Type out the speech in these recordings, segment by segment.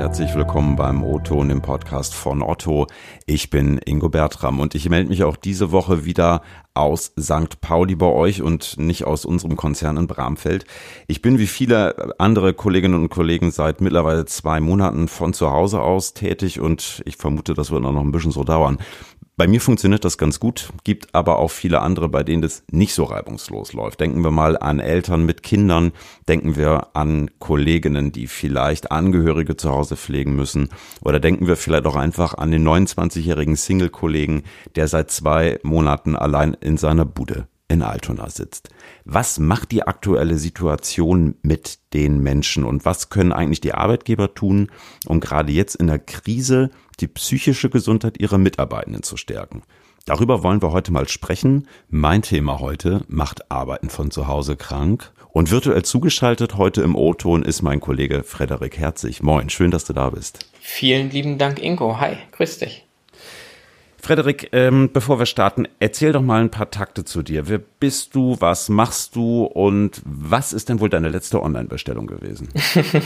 herzlich willkommen beim O-Ton im Podcast von Otto. Ich bin Ingo Bertram und ich melde mich auch diese Woche wieder aus St. Pauli bei euch und nicht aus unserem Konzern in Bramfeld. Ich bin wie viele andere Kolleginnen und Kollegen seit mittlerweile zwei Monaten von zu Hause aus tätig und ich vermute, das wird noch ein bisschen so dauern. Bei mir funktioniert das ganz gut, gibt aber auch viele andere, bei denen das nicht so reibungslos läuft. Denken wir mal an Eltern mit Kindern, denken wir an Kolleginnen, die vielleicht Angehörige zu Hause pflegen müssen oder denken wir vielleicht auch einfach an den 29-jährigen Single-Kollegen, der seit zwei Monaten allein in seiner Bude in Altona sitzt. Was macht die aktuelle Situation mit den Menschen und was können eigentlich die Arbeitgeber tun, um gerade jetzt in der Krise die psychische Gesundheit ihrer Mitarbeitenden zu stärken? Darüber wollen wir heute mal sprechen. Mein Thema heute macht Arbeiten von zu Hause krank. Und virtuell zugeschaltet heute im O-Ton ist mein Kollege Frederik Herzig. Moin, schön, dass du da bist. Vielen lieben Dank, Ingo. Hi, grüß dich. Frederik, ähm, bevor wir starten, erzähl doch mal ein paar Takte zu dir. Wer bist du, was machst du und was ist denn wohl deine letzte Online-Bestellung gewesen?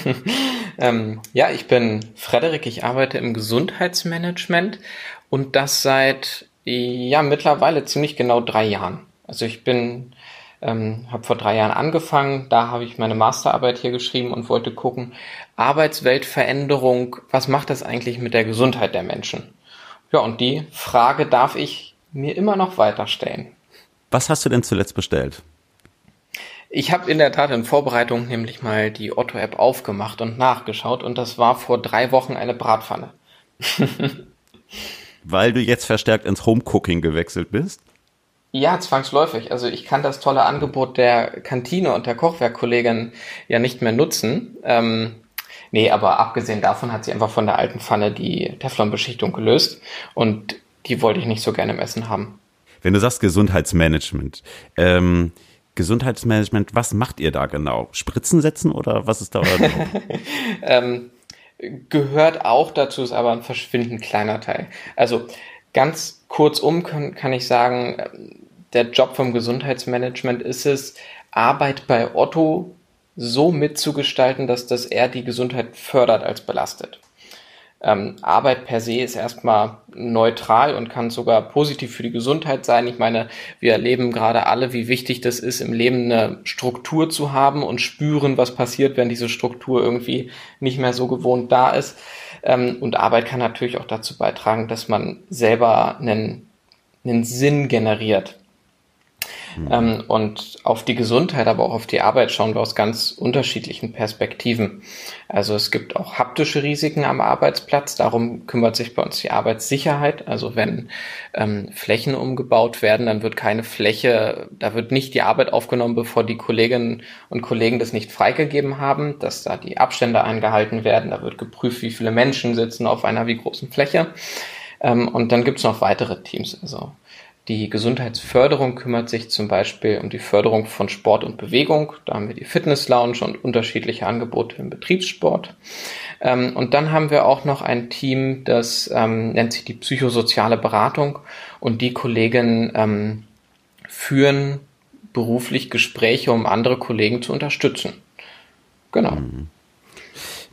ähm, ja, ich bin Frederik, ich arbeite im Gesundheitsmanagement und das seit ja mittlerweile ziemlich genau drei Jahren. Also ich bin ähm, habe vor drei Jahren angefangen, da habe ich meine Masterarbeit hier geschrieben und wollte gucken, Arbeitsweltveränderung, was macht das eigentlich mit der Gesundheit der Menschen? Ja, und die Frage darf ich mir immer noch weiter stellen. Was hast du denn zuletzt bestellt? Ich habe in der Tat in Vorbereitung nämlich mal die Otto-App aufgemacht und nachgeschaut und das war vor drei Wochen eine Bratpfanne. Weil du jetzt verstärkt ins Homecooking gewechselt bist? Ja, zwangsläufig. Also ich kann das tolle Angebot der Kantine und der Kochwerkkollegin ja nicht mehr nutzen. Ähm, Nee, aber abgesehen davon hat sie einfach von der alten Pfanne die Teflonbeschichtung gelöst und die wollte ich nicht so gerne im Essen haben. Wenn du sagst Gesundheitsmanagement, ähm, Gesundheitsmanagement, was macht ihr da genau? Spritzen setzen oder was ist da euer ähm, Gehört auch dazu, ist aber ein verschwindend kleiner Teil. Also ganz kurzum kann, kann ich sagen, der Job vom Gesundheitsmanagement ist es, Arbeit bei Otto so mitzugestalten, dass das eher die Gesundheit fördert als belastet. Ähm, Arbeit per se ist erstmal neutral und kann sogar positiv für die Gesundheit sein. Ich meine, wir erleben gerade alle, wie wichtig das ist, im Leben eine Struktur zu haben und spüren, was passiert, wenn diese Struktur irgendwie nicht mehr so gewohnt da ist. Ähm, und Arbeit kann natürlich auch dazu beitragen, dass man selber einen, einen Sinn generiert Mhm. Ähm, und auf die Gesundheit, aber auch auf die Arbeit schauen wir aus ganz unterschiedlichen Perspektiven. Also es gibt auch haptische Risiken am Arbeitsplatz. Darum kümmert sich bei uns die Arbeitssicherheit. Also wenn ähm, Flächen umgebaut werden, dann wird keine Fläche, da wird nicht die Arbeit aufgenommen, bevor die Kolleginnen und Kollegen das nicht freigegeben haben, dass da die Abstände eingehalten werden. Da wird geprüft, wie viele Menschen sitzen auf einer wie großen Fläche. Ähm, und dann gibt es noch weitere Teams. Also die Gesundheitsförderung kümmert sich zum Beispiel um die Förderung von Sport und Bewegung. Da haben wir die Fitness Lounge und unterschiedliche Angebote im Betriebssport. Ähm, und dann haben wir auch noch ein Team, das ähm, nennt sich die psychosoziale Beratung. Und die Kollegen ähm, führen beruflich Gespräche, um andere Kollegen zu unterstützen. Genau. Mhm.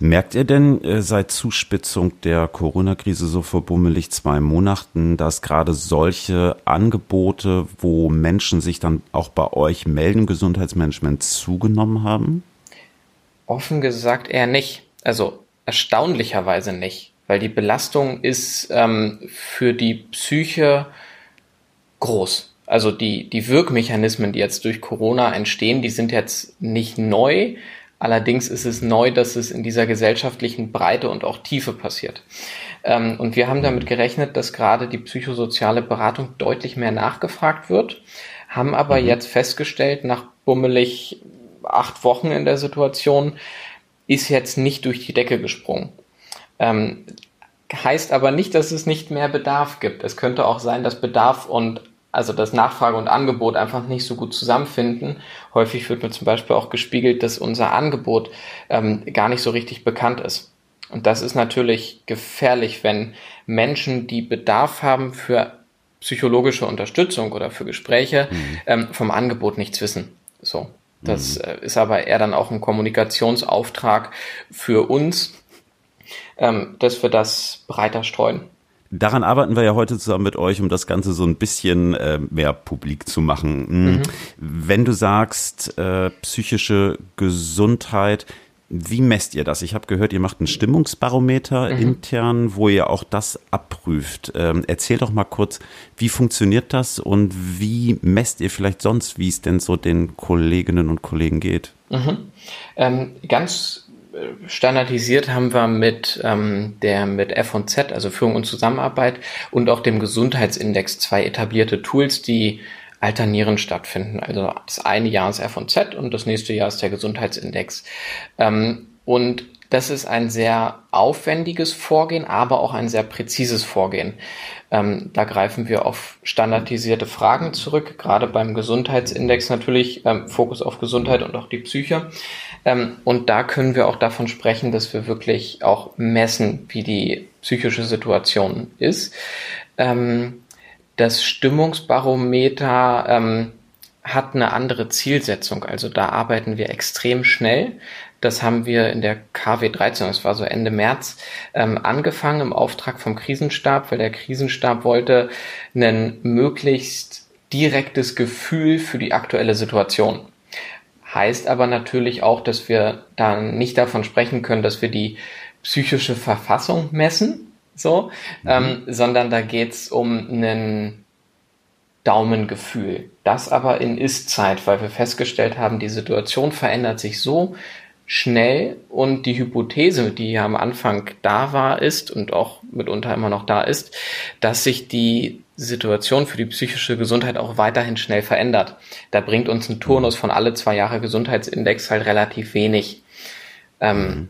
Merkt ihr denn äh, seit Zuspitzung der Corona-Krise so vor bummelig zwei Monaten, dass gerade solche Angebote, wo Menschen sich dann auch bei euch melden, Gesundheitsmanagement zugenommen haben? Offen gesagt eher nicht. Also erstaunlicherweise nicht, weil die Belastung ist ähm, für die Psyche groß. Also die, die Wirkmechanismen, die jetzt durch Corona entstehen, die sind jetzt nicht neu, Allerdings ist es neu, dass es in dieser gesellschaftlichen Breite und auch Tiefe passiert. Ähm, und wir haben damit gerechnet, dass gerade die psychosoziale Beratung deutlich mehr nachgefragt wird, haben aber mhm. jetzt festgestellt, nach bummelig acht Wochen in der Situation, ist jetzt nicht durch die Decke gesprungen. Ähm, heißt aber nicht, dass es nicht mehr Bedarf gibt. Es könnte auch sein, dass Bedarf und also das Nachfrage und Angebot einfach nicht so gut zusammenfinden. Häufig wird mir zum Beispiel auch gespiegelt, dass unser Angebot ähm, gar nicht so richtig bekannt ist. Und das ist natürlich gefährlich, wenn Menschen, die Bedarf haben für psychologische Unterstützung oder für Gespräche, mhm. ähm, vom Angebot nichts wissen. So. Das mhm. Äh, ist aber eher dann auch ein Kommunikationsauftrag für uns, ähm, dass wir das breiter streuen. Daran arbeiten wir ja heute zusammen mit euch, um das Ganze so ein bisschen äh, mehr publik zu machen. Hm. Mhm. Wenn du sagst, äh, psychische Gesundheit, wie messt ihr das? Ich habe gehört, ihr macht ein Stimmungsbarometer mhm. intern, wo ihr auch das abprüft. Ähm, erzähl doch mal kurz, wie funktioniert das und wie messt ihr vielleicht sonst, wie es denn so den Kolleginnen und Kollegen geht? Mhm. Ähm, ganz standardisiert haben wir mit ähm, der mit F&Z, also Führung und Zusammenarbeit und auch dem Gesundheitsindex zwei etablierte Tools, die alternierend stattfinden. Also das eine Jahr ist F&Z und das nächste Jahr ist der Gesundheitsindex. Ähm, und das ist ein sehr aufwendiges Vorgehen, aber auch ein sehr präzises Vorgehen. Ähm, da greifen wir auf standardisierte Fragen zurück, gerade beim Gesundheitsindex natürlich, ähm, Fokus auf Gesundheit und auch die Psyche. Ähm, und da können wir auch davon sprechen, dass wir wirklich auch messen, wie die psychische Situation ist. Ähm, das Stimmungsbarometer ähm, hat eine andere Zielsetzung. Also da arbeiten wir extrem schnell. Das haben wir in der KW 13, das war so Ende März, ähm, angefangen im Auftrag vom Krisenstab, weil der Krisenstab wollte ein möglichst direktes Gefühl für die aktuelle Situation. Heißt aber natürlich auch, dass wir dann nicht davon sprechen können, dass wir die psychische Verfassung messen, so, mhm. ähm, sondern da geht's um einen Daumengefühl. Das aber in Ist-Zeit, weil wir festgestellt haben, die Situation verändert sich so schnell und die Hypothese, die ja am Anfang da war, ist und auch mitunter immer noch da ist, dass sich die Situation für die psychische Gesundheit auch weiterhin schnell verändert. Da bringt uns ein Turnus von alle zwei Jahre Gesundheitsindex halt relativ wenig. Ähm, mhm.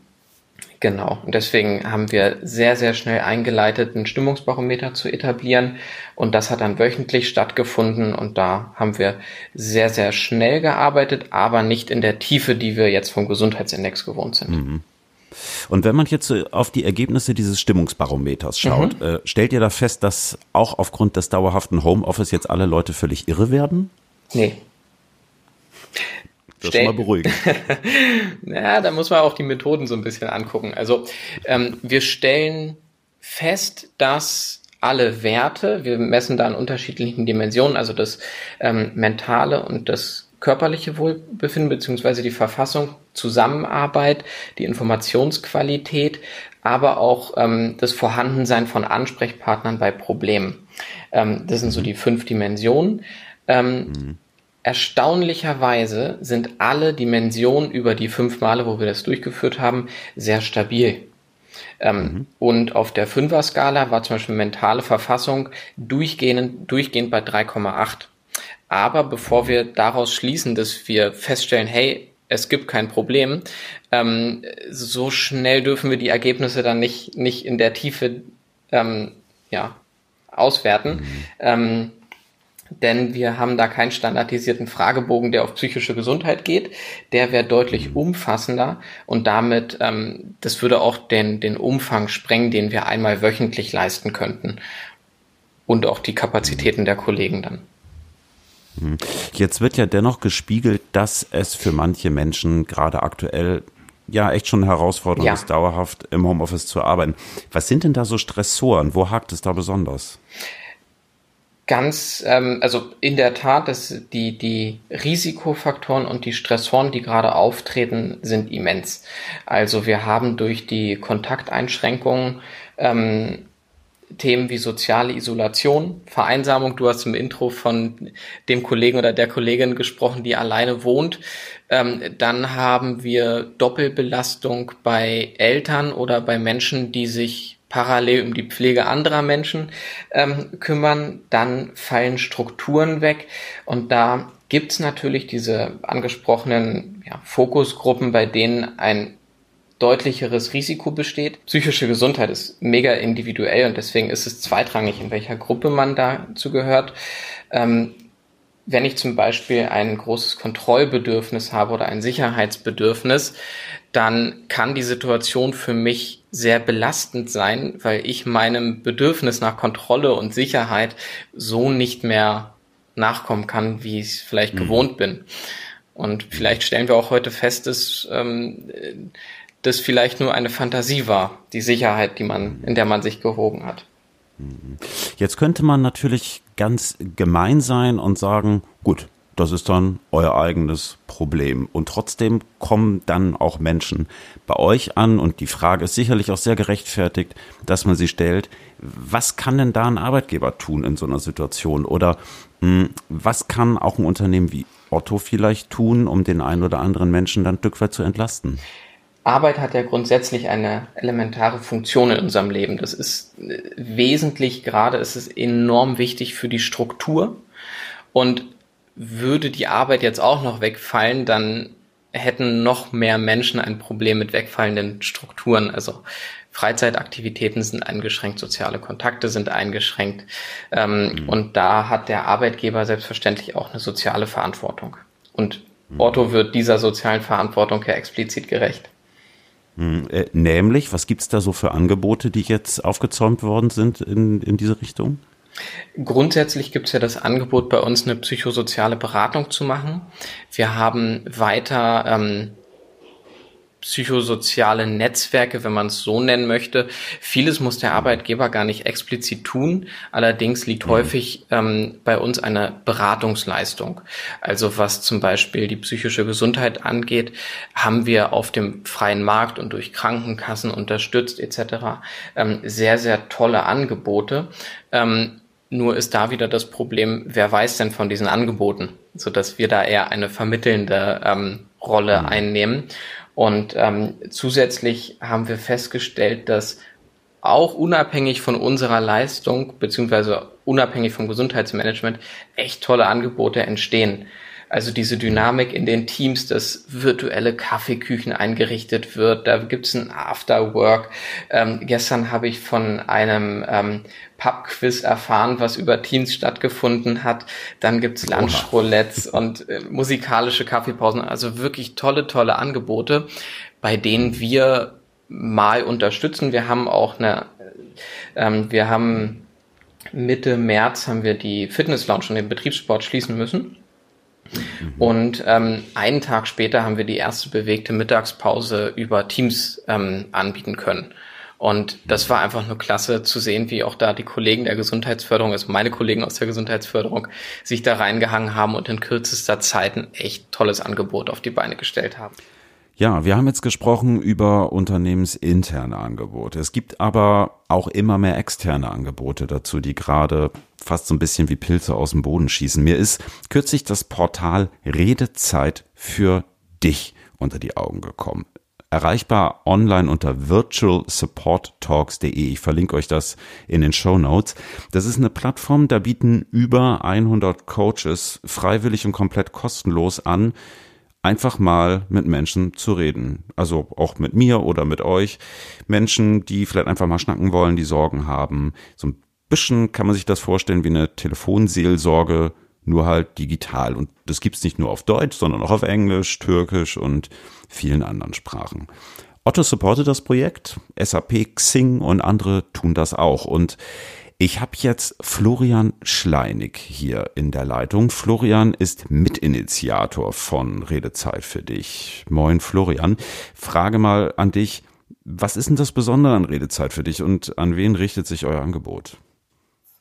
Genau. Und deswegen haben wir sehr, sehr schnell eingeleitet, einen Stimmungsbarometer zu etablieren. Und das hat dann wöchentlich stattgefunden. Und da haben wir sehr, sehr schnell gearbeitet, aber nicht in der Tiefe, die wir jetzt vom Gesundheitsindex gewohnt sind. Mhm. Und wenn man jetzt auf die Ergebnisse dieses Stimmungsbarometers schaut, mhm. äh, stellt ihr da fest, dass auch aufgrund des dauerhaften Homeoffice jetzt alle Leute völlig irre werden? Nee. Das ist mal beruhigend. ja, da muss man auch die Methoden so ein bisschen angucken. Also ähm, wir stellen fest, dass alle Werte, wir messen da in unterschiedlichen Dimensionen, also das ähm, mentale und das körperliche Wohlbefinden beziehungsweise die Verfassung, Zusammenarbeit, die Informationsqualität, aber auch ähm, das Vorhandensein von Ansprechpartnern bei Problemen. Ähm, das sind so die fünf Dimensionen. Ähm, mhm. Erstaunlicherweise sind alle Dimensionen über die fünf Male, wo wir das durchgeführt haben, sehr stabil. Ähm, mhm. Und auf der Fünfer-Skala war zum Beispiel mentale Verfassung durchgehend, durchgehend bei 3,8. Aber bevor wir daraus schließen, dass wir feststellen, hey, es gibt kein Problem, ähm, so schnell dürfen wir die Ergebnisse dann nicht, nicht in der Tiefe ähm, ja, auswerten. Mhm. Denn wir haben da keinen standardisierten Fragebogen, der auf psychische Gesundheit geht. Der wäre deutlich umfassender und damit, ähm, das würde auch den, den Umfang sprengen, den wir einmal wöchentlich leisten könnten. Und auch die Kapazitäten der Kollegen dann. Hm. Jetzt wird ja dennoch gespiegelt, dass es für manche Menschen gerade aktuell ja echt schon herausfordernd ja. ist, dauerhaft im Homeoffice zu arbeiten. Was sind denn da so Stressoren? Wo hakt es da besonders? Ganz, ähm, also in der Tat, dass die, die Risikofaktoren und die Stressoren, die gerade auftreten, sind immens. Also wir haben durch die Kontakteinschränkungen ähm, Themen wie soziale Isolation, Vereinsamung. Du hast im Intro von dem Kollegen oder der Kollegin gesprochen, die alleine wohnt. Ähm, dann haben wir Doppelbelastung bei Eltern oder bei Menschen, die sich parallel um die Pflege anderer Menschen ähm, kümmern, dann fallen Strukturen weg und da gibt's natürlich diese angesprochenen ja, Fokusgruppen, bei denen ein deutlicheres Risiko besteht. Psychische Gesundheit ist mega individuell und deswegen ist es zweitrangig, in welcher Gruppe man dazu gehört. Ähm, wenn ich zum Beispiel ein großes Kontrollbedürfnis habe oder ein Sicherheitsbedürfnis, dann kann die Situation für mich sehr belastend sein, weil ich meinem Bedürfnis nach Kontrolle und Sicherheit so nicht mehr nachkommen kann, wie ich es vielleicht mhm. gewohnt bin. Und vielleicht stellen wir auch heute fest, dass ähm, das vielleicht nur eine Fantasie war, die Sicherheit, die man, in der man sich gewogen hat. Jetzt könnte man natürlich ganz gemein sein und sagen, gut, das ist dann euer eigenes Problem. Und trotzdem kommen dann auch Menschen bei euch an und die Frage ist sicherlich auch sehr gerechtfertigt, dass man sie stellt. Was kann denn da ein Arbeitgeber tun in so einer Situation? Oder mh, hm, was kann auch ein Unternehmen wie Otto vielleicht tun, um den einen oder anderen Menschen dann ein Stück weit zu entlasten? Arbeit hat ja grundsätzlich eine elementare Funktion in unserem Leben. Das ist äh, wesentlich, gerade ist es enorm wichtig für die Struktur. Und würde die Arbeit jetzt auch noch wegfallen, dann hätten noch mehr Menschen ein Problem mit wegfallenden Strukturen. Also Freizeitaktivitäten sind eingeschränkt, soziale Kontakte sind eingeschränkt. Ähm, mhm. Und da hat der Arbeitgeber selbstverständlich auch eine soziale Verantwortung. Und mhm. Otto wird dieser sozialen Verantwortung ja explizit gerecht. Hm, äh, nämlich, was gibt es da so für Angebote, die jetzt aufgezäumt worden sind in, in diese Richtung? Grundsätzlich gibt es ja das Angebot, bei uns eine psychosoziale Beratung zu machen. Wir haben weiter ähm, psychosoziale Netzwerke, wenn man es so nennen möchte. Vieles muss der Arbeitgeber gar nicht explizit tun. Allerdings liegt mhm. häufig ähm, bei uns eine Beratungsleistung. Also was zum Beispiel die psychische Gesundheit angeht, haben wir auf dem freien Markt und durch Krankenkassen unterstützt etc. Ähm, sehr, sehr tolle Angebote. Ähm, nur ist da wieder das Problem, wer weiß denn von diesen Angeboten, so dass wir da eher eine vermittelnde ähm, Rolle mhm. einnehmen. Und ähm, zusätzlich haben wir festgestellt, dass auch unabhängig von unserer Leistung beziehungsweise unabhängig vom Gesundheitsmanagement echt tolle Angebote entstehen. Also diese Dynamik in den Teams, dass virtuelle Kaffeeküchen eingerichtet wird, da gibt's ein Afterwork. Ähm, gestern habe ich von einem ähm, Pub-Quiz erfahren, was über Teams stattgefunden hat. Dann gibt's Lunchroulettes und äh, musikalische Kaffeepausen. Also wirklich tolle, tolle Angebote, bei denen wir mal unterstützen. Wir haben auch eine, ähm, wir haben Mitte März haben wir die Fitness Lounge und den Betriebssport schließen müssen. Mhm. Und ähm, einen Tag später haben wir die erste bewegte Mittagspause über Teams ähm, anbieten können. Und das war einfach nur klasse zu sehen, wie auch da die Kollegen der Gesundheitsförderung, also meine Kollegen aus der Gesundheitsförderung, sich da reingehangen haben und in kürzester Zeit ein echt tolles Angebot auf die Beine gestellt haben. Ja, wir haben jetzt gesprochen über unternehmensinterne Angebote. Es gibt aber auch immer mehr externe Angebote dazu, die gerade fast so ein bisschen wie Pilze aus dem Boden schießen. Mir ist kürzlich das Portal Redezeit für dich unter die Augen gekommen. Erreichbar online unter virtualsupporttalks.de. Ich verlinke euch das in den Show Notes. Das ist eine Plattform, da bieten über 100 Coaches freiwillig und komplett kostenlos an, einfach mal mit Menschen zu reden. Also auch mit mir oder mit euch. Menschen, die vielleicht einfach mal schnacken wollen, die Sorgen haben. So ein bisschen kann man sich das vorstellen wie eine Telefonseelsorge, nur halt digital. Und das gibt's nicht nur auf Deutsch, sondern auch auf Englisch, Türkisch und vielen anderen Sprachen. Otto supportet das Projekt, SAP, Xing und andere tun das auch. Und ich habe jetzt Florian Schleinig hier in der Leitung. Florian ist Mitinitiator von Redezeit für dich. Moin Florian. Frage mal an dich, was ist denn das Besondere an Redezeit für dich und an wen richtet sich euer Angebot?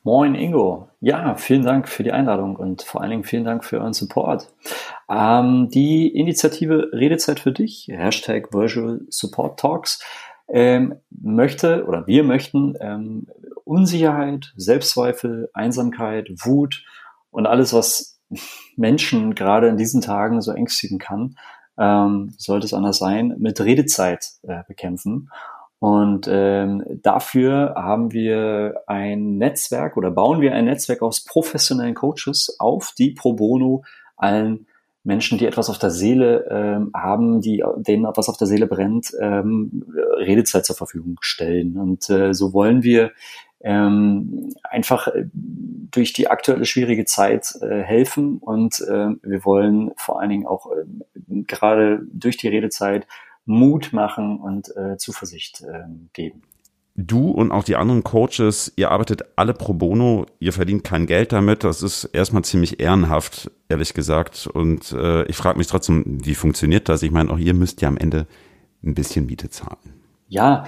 Moin Ingo. Ja, vielen Dank für die Einladung und vor allen Dingen vielen Dank für euren Support. Ähm, die Initiative Redezeit für dich, Hashtag Virtual Support Talks, ähm, möchte oder wir möchten ähm, Unsicherheit, Selbstzweifel, Einsamkeit, Wut und alles, was Menschen gerade in diesen Tagen so ängstigen kann, ähm, sollte es anders sein, mit Redezeit äh, bekämpfen. Und ähm, dafür haben wir ein Netzwerk oder bauen wir ein Netzwerk aus professionellen Coaches auf, die pro bono allen Menschen, die etwas auf der Seele ähm, haben, die denen etwas auf der Seele brennt, ähm, Redezeit zur Verfügung stellen. Und äh, so wollen wir ähm, einfach äh, durch die aktuelle schwierige Zeit äh, helfen und äh, wir wollen vor allen Dingen auch äh, gerade durch die Redezeit Mut machen und äh, Zuversicht äh, geben. Du und auch die anderen Coaches, ihr arbeitet alle pro bono, ihr verdient kein Geld damit. Das ist erstmal ziemlich ehrenhaft, ehrlich gesagt. Und äh, ich frage mich trotzdem, wie funktioniert das? Ich meine, auch ihr müsst ja am Ende ein bisschen Miete zahlen. Ja,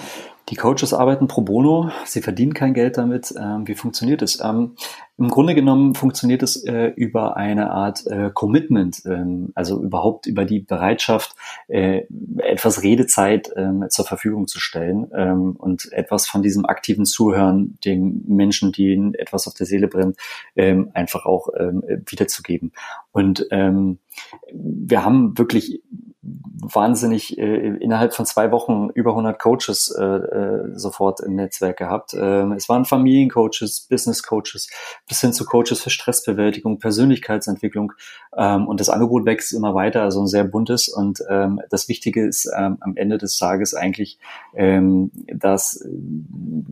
die Coaches arbeiten pro bono, sie verdienen kein Geld damit. Ähm, wie funktioniert es? Ähm, Im Grunde genommen funktioniert es äh, über eine Art äh, Commitment, ähm, also überhaupt über die Bereitschaft, äh, etwas Redezeit ähm, zur Verfügung zu stellen ähm, und etwas von diesem aktiven Zuhören den Menschen, die ihnen etwas auf der Seele brennt, ähm, einfach auch wiederzugeben. Und wir haben wirklich wahnsinnig äh, innerhalb von zwei Wochen über 100 Coaches äh, äh, sofort im Netzwerk gehabt. Ähm, es waren Familiencoaches, Business Coaches, bis hin zu Coaches für Stressbewältigung, Persönlichkeitsentwicklung ähm, und das Angebot wächst immer weiter, also ein sehr buntes und ähm, das Wichtige ist ähm, am Ende des Tages eigentlich, ähm, dass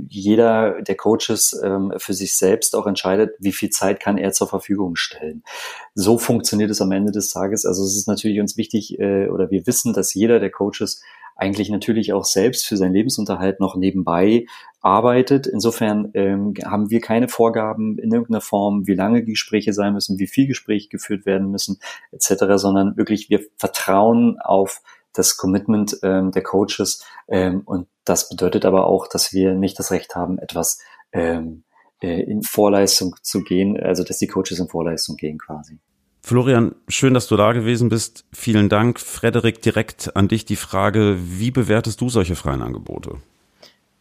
jeder der Coaches ähm, für sich selbst auch entscheidet, wie viel Zeit kann er zur Verfügung stellen. So funktioniert es am Ende des Tages. Also es ist natürlich uns wichtig, äh, oder wir wissen, dass jeder der Coaches eigentlich natürlich auch selbst für seinen Lebensunterhalt noch nebenbei arbeitet. Insofern ähm, haben wir keine Vorgaben in irgendeiner Form, wie lange die Gespräche sein müssen, wie viel Gespräche geführt werden müssen, etc., sondern wirklich wir vertrauen auf das Commitment ähm, der Coaches ähm, und das bedeutet aber auch, dass wir nicht das Recht haben, etwas ähm, äh, in Vorleistung zu gehen, also dass die Coaches in Vorleistung gehen quasi. Florian, schön, dass du da gewesen bist. Vielen Dank. Frederik, direkt an dich die Frage, wie bewertest du solche freien Angebote?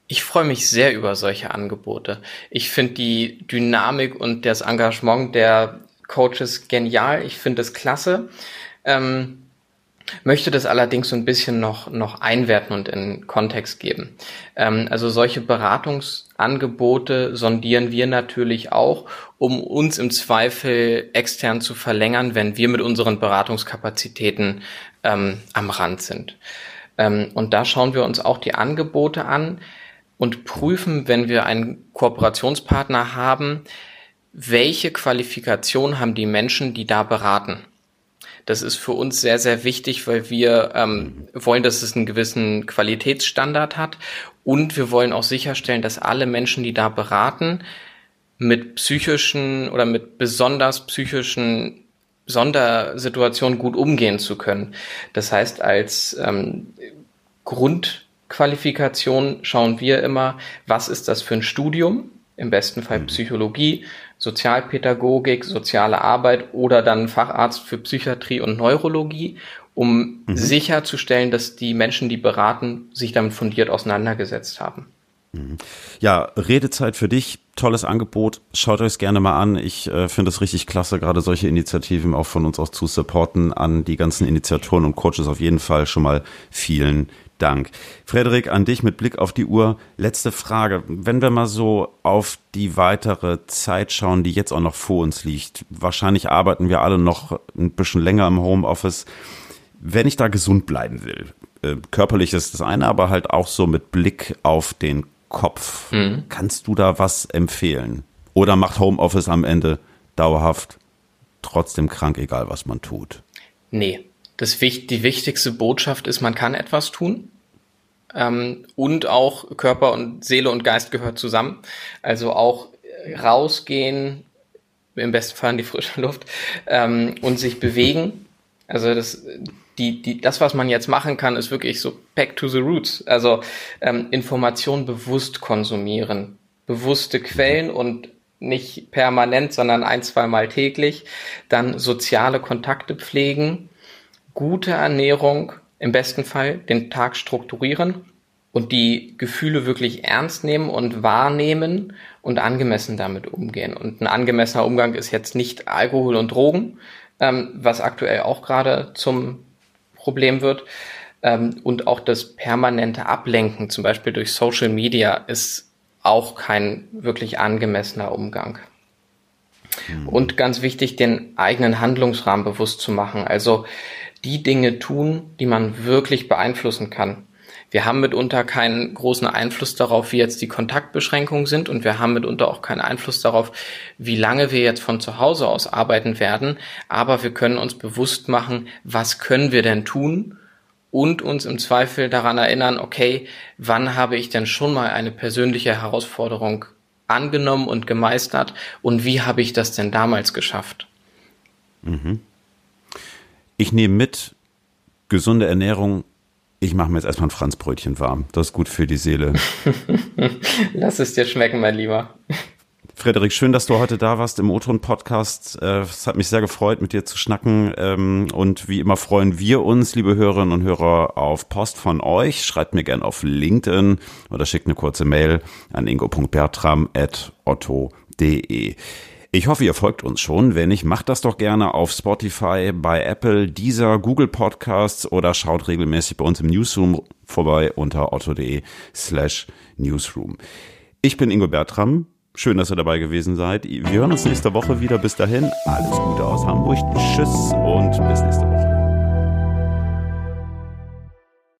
Ich freue mich sehr über solche Angebote. Ich finde die Dynamik und das Engagement der Coaches genial. Ich finde es klasse. Ähm, möchte das allerdings so ein bisschen noch, noch einwerten und in Kontext geben. Ähm, also solche Beratungsangebote sondieren wir natürlich auch, um uns im Zweifel extern zu verlängern, wenn wir mit unseren Beratungskapazitäten ähm, am Rand sind. Ähm, und da schauen wir uns auch die Angebote an und prüfen, wenn wir einen Kooperationspartner haben, welche Qualifikation haben die Menschen, die da beraten. Das ist für uns sehr, sehr wichtig, weil wir ähm, wollen, dass es einen gewissen Qualitätsstandard hat und wir wollen auch sicherstellen, dass alle Menschen, die da beraten, mit psychischen oder mit besonders psychischen Sondersituationen gut umgehen zu können. Das heißt, als ähm, Grundqualifikation schauen wir immer, was ist das für ein Studium? Im besten Fall mhm. Psychologie, Sozialpädagogik, soziale Arbeit oder dann Facharzt für Psychiatrie und Neurologie, um mhm. sicherzustellen, dass die Menschen, die beraten, sich damit fundiert auseinandergesetzt haben. Mhm. Ja, Redezeit für dich, tolles Angebot. Schaut euch es gerne mal an. Ich äh, finde es richtig klasse, gerade solche Initiativen auch von uns aus zu supporten. An die ganzen Initiatoren und Coaches auf jeden Fall schon mal vielen Dank. Frederik, an dich mit Blick auf die Uhr. Letzte Frage. Wenn wir mal so auf die weitere Zeit schauen, die jetzt auch noch vor uns liegt. Wahrscheinlich arbeiten wir alle noch ein bisschen länger im Homeoffice. Wenn ich da gesund bleiben will, äh, körperlich ist das eine, aber halt auch so mit Blick auf den Kopf. Mhm. Kannst du da was empfehlen? Oder macht Homeoffice am Ende dauerhaft trotzdem krank, egal was man tut? Nee, das, die wichtigste Botschaft ist, man kann etwas tun. Ähm, und auch Körper und Seele und Geist gehört zusammen. Also auch rausgehen, im besten Fall in die frische Luft, ähm, und sich bewegen. Also das, die, die, das, was man jetzt machen kann, ist wirklich so back to the roots. Also ähm, Informationen bewusst konsumieren, bewusste Quellen und nicht permanent, sondern ein, zwei Mal täglich. Dann soziale Kontakte pflegen gute Ernährung im besten Fall den Tag strukturieren und die Gefühle wirklich ernst nehmen und wahrnehmen und angemessen damit umgehen. Und ein angemessener Umgang ist jetzt nicht Alkohol und Drogen, ähm, was aktuell auch gerade zum Problem wird. Ähm, und auch das permanente Ablenken, zum Beispiel durch Social Media, ist auch kein wirklich angemessener Umgang. Mhm. Und ganz wichtig, den eigenen Handlungsrahmen bewusst zu machen. Also die Dinge tun, die man wirklich beeinflussen kann. Wir haben mitunter keinen großen Einfluss darauf, wie jetzt die Kontaktbeschränkungen sind und wir haben mitunter auch keinen Einfluss darauf, wie lange wir jetzt von zu Hause aus arbeiten werden. Aber wir können uns bewusst machen, was können wir denn tun und uns im Zweifel daran erinnern, okay, wann habe ich denn schon mal eine persönliche Herausforderung angenommen und gemeistert und wie habe ich das denn damals geschafft? Mhm. Ich nehme mit, gesunde Ernährung, Ich mache mir jetzt erstmal ein Franzbrötchen warm. Das ist gut für die Seele. Lass es dir schmecken, mein Lieber. Frederik, schön, dass du heute da warst im O-Ton-Podcast. Äh, es hat mich sehr gefreut, mit dir zu schnacken. Ähm, und wie immer freuen wir uns, liebe Hörerinnen und Hörer, auf Post von euch. Schreibt mir gerne auf LinkedIn oder schickt eine kurze Mail an ingo.bertram.otto.de. Ich hoffe, ihr folgt uns schon. Wenn nicht, macht das doch gerne auf Spotify, bei Apple, Deezer, Google Podcasts oder schaut regelmäßig bei uns im Newsroom vorbei unter otto.de slash newsroom. Ich bin Ingo Bertram. Schön, dass ihr dabei gewesen seid. Wir hören uns nächste Woche wieder. Bis dahin, alles Gute aus Hamburg. Tschüss und bis nächste Woche.